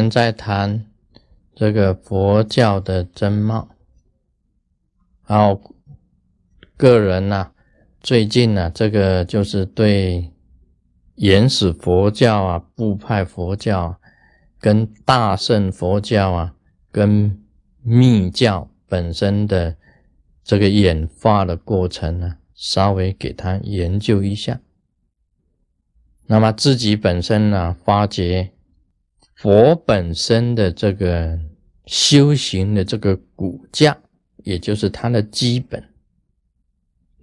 们在谈这个佛教的真貌，然后个人呢，最近呢，这个就是对原始佛教啊、部派佛教、跟大乘佛教啊、跟密教本身的这个演化的过程呢，稍微给他研究一下。那么自己本身呢，发觉。佛本身的这个修行的这个骨架，也就是它的基本，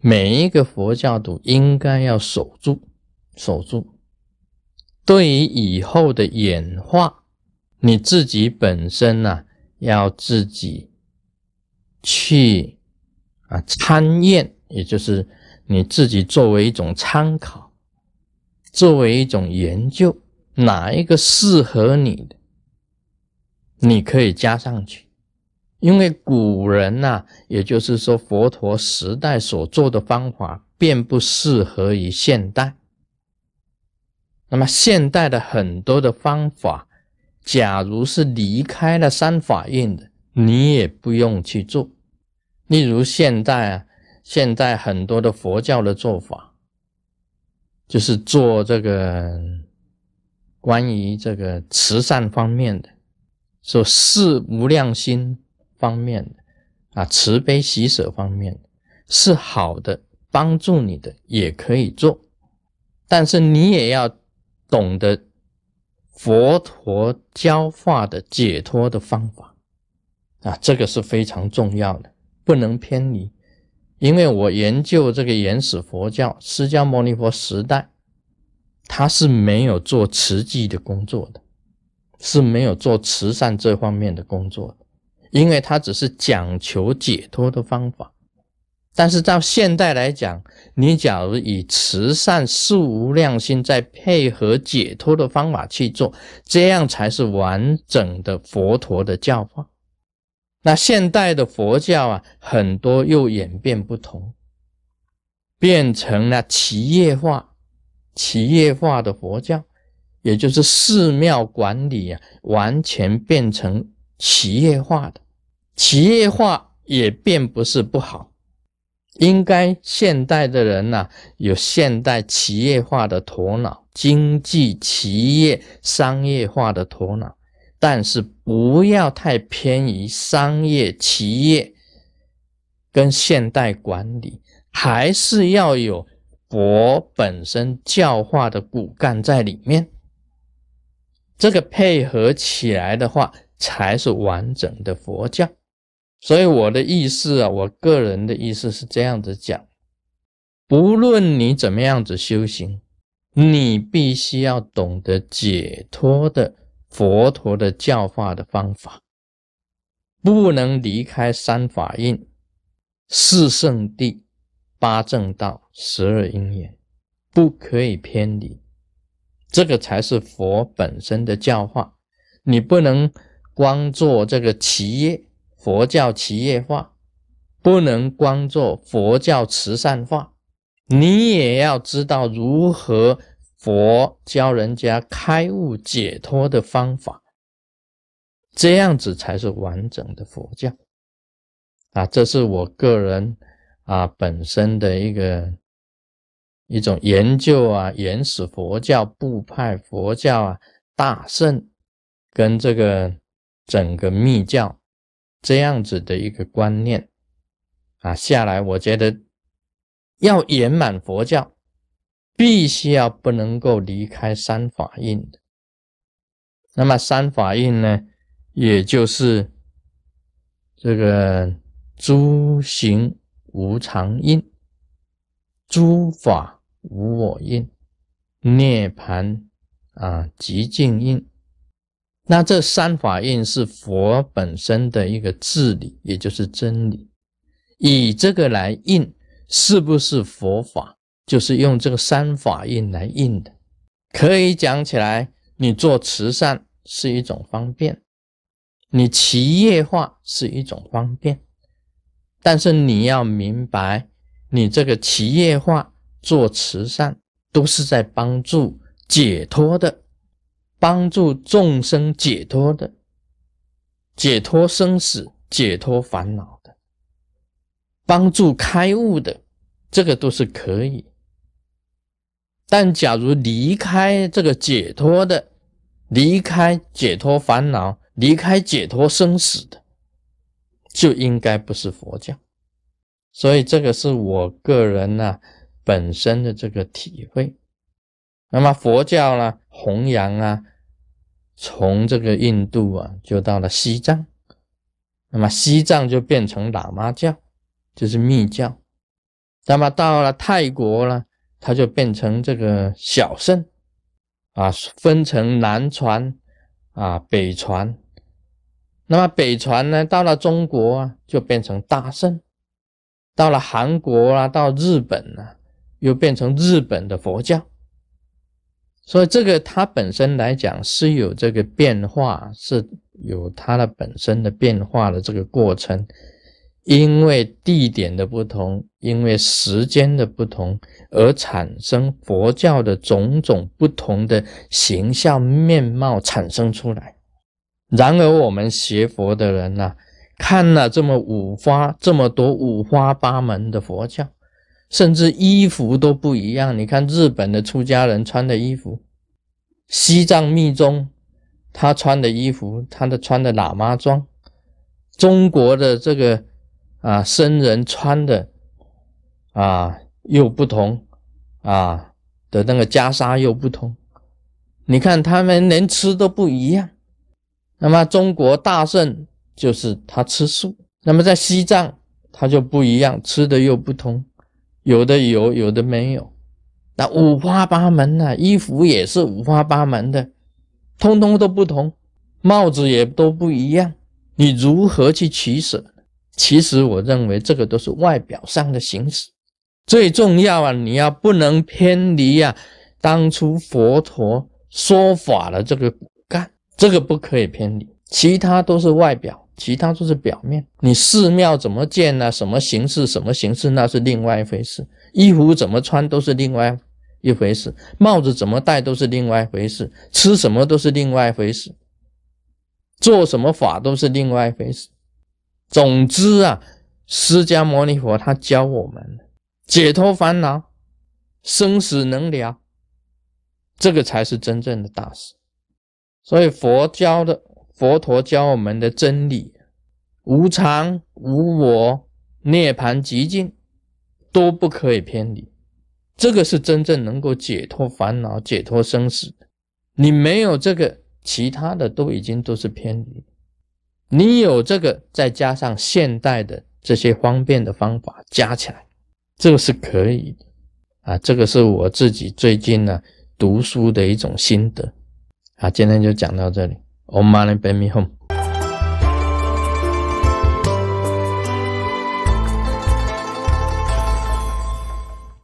每一个佛教徒应该要守住，守住。对于以后的演化，你自己本身呢，要自己去啊参验，也就是你自己作为一种参考，作为一种研究。哪一个适合你的，你可以加上去，因为古人呐，也就是说佛陀时代所做的方法，并不适合于现代。那么现代的很多的方法，假如是离开了三法印的，你也不用去做。例如现代啊，现在很多的佛教的做法，就是做这个。关于这个慈善方面的，说是无量心方面的啊，慈悲喜舍方面的，是好的，帮助你的也可以做，但是你也要懂得佛陀教化的解脱的方法啊，这个是非常重要的，不能偏离。因为我研究这个原始佛教，释迦牟尼佛时代。他是没有做慈济的工作的，是没有做慈善这方面的工作的，因为他只是讲求解脱的方法。但是到现代来讲，你假如以慈善事无量心，再配合解脱的方法去做，这样才是完整的佛陀的教化。那现代的佛教啊，很多又演变不同，变成了企业化。企业化的佛教，也就是寺庙管理啊，完全变成企业化的。企业化也并不是不好，应该现代的人呐，有现代企业化的头脑，经济企业商业化的头脑，但是不要太偏移商业企业跟现代管理，还是要有。佛本身教化的骨干在里面，这个配合起来的话，才是完整的佛教。所以我的意思啊，我个人的意思是这样子讲：，不论你怎么样子修行，你必须要懂得解脱的佛陀的教化的方法，不能离开三法印、四圣地。八正道、十二因缘，不可以偏离，这个才是佛本身的教化。你不能光做这个企业佛教企业化，不能光做佛教慈善化，你也要知道如何佛教人家开悟解脱的方法，这样子才是完整的佛教。啊，这是我个人。啊，本身的一个一种研究啊，原始佛教、部派佛教啊，大圣跟这个整个密教这样子的一个观念啊下来，我觉得要圆满佛教，必须要不能够离开三法印的。那么三法印呢，也就是这个诸行。无常印，诸法无我印，涅盘啊极静印。那这三法印是佛本身的一个治理，也就是真理。以这个来印，是不是佛法？就是用这个三法印来印的。可以讲起来，你做慈善是一种方便，你企业化是一种方便。但是你要明白，你这个企业化做慈善，都是在帮助解脱的，帮助众生解脱的，解脱生死、解脱烦恼的，帮助开悟的，这个都是可以。但假如离开这个解脱的，离开解脱烦恼，离开解脱生死的，就应该不是佛教。所以这个是我个人呢本身的这个体会。那么佛教呢弘扬啊，从这个印度啊就到了西藏，那么西藏就变成喇嘛教，就是密教。那么到了泰国呢？它就变成这个小圣啊，分成南传啊、北传。那么北传呢，到了中国啊，就变成大圣；到了韩国啊，到日本呢，又变成日本的佛教。所以这个它本身来讲是有这个变化，是有它的本身的变化的这个过程。因为地点的不同，因为时间的不同，而产生佛教的种种不同的形象面貌产生出来。然而，我们学佛的人呢，看了这么五花这么多五花八门的佛教，甚至衣服都不一样。你看日本的出家人穿的衣服，西藏密宗他穿的衣服，他的穿的喇嘛装，中国的这个。啊，僧人穿的啊又不同啊的那个袈裟又不同，你看他们连吃都不一样。那么中国大圣就是他吃素，那么在西藏他就不一样，吃的又不同，有的有，有的没有。那五花八门呐，衣服也是五花八门的，通通都不同，帽子也都不一样，你如何去取舍？其实我认为这个都是外表上的形式，最重要啊！你要不能偏离啊，当初佛陀说法的这个，这个不可以偏离。其他都是外表，其他都是表面。你寺庙怎么建呢？什么形式？什么形式？那是另外一回事。衣服怎么穿都是另外一回事。帽子怎么戴都是另外一回事。吃什么都是另外一回事。做什么法都是另外一回事。总之啊，释迦牟尼佛他教我们解脱烦恼、生死能了，这个才是真正的大事。所以佛教的佛陀教我们的真理，无常、无我、涅槃极尽，都不可以偏离。这个是真正能够解脱烦恼、解脱生死的。你没有这个，其他的都已经都是偏离。你有这个，再加上现代的这些方便的方法加起来，这个是可以的啊！这个是我自己最近呢读书的一种心得啊！今天就讲到这里，Om Mani Padme Hum。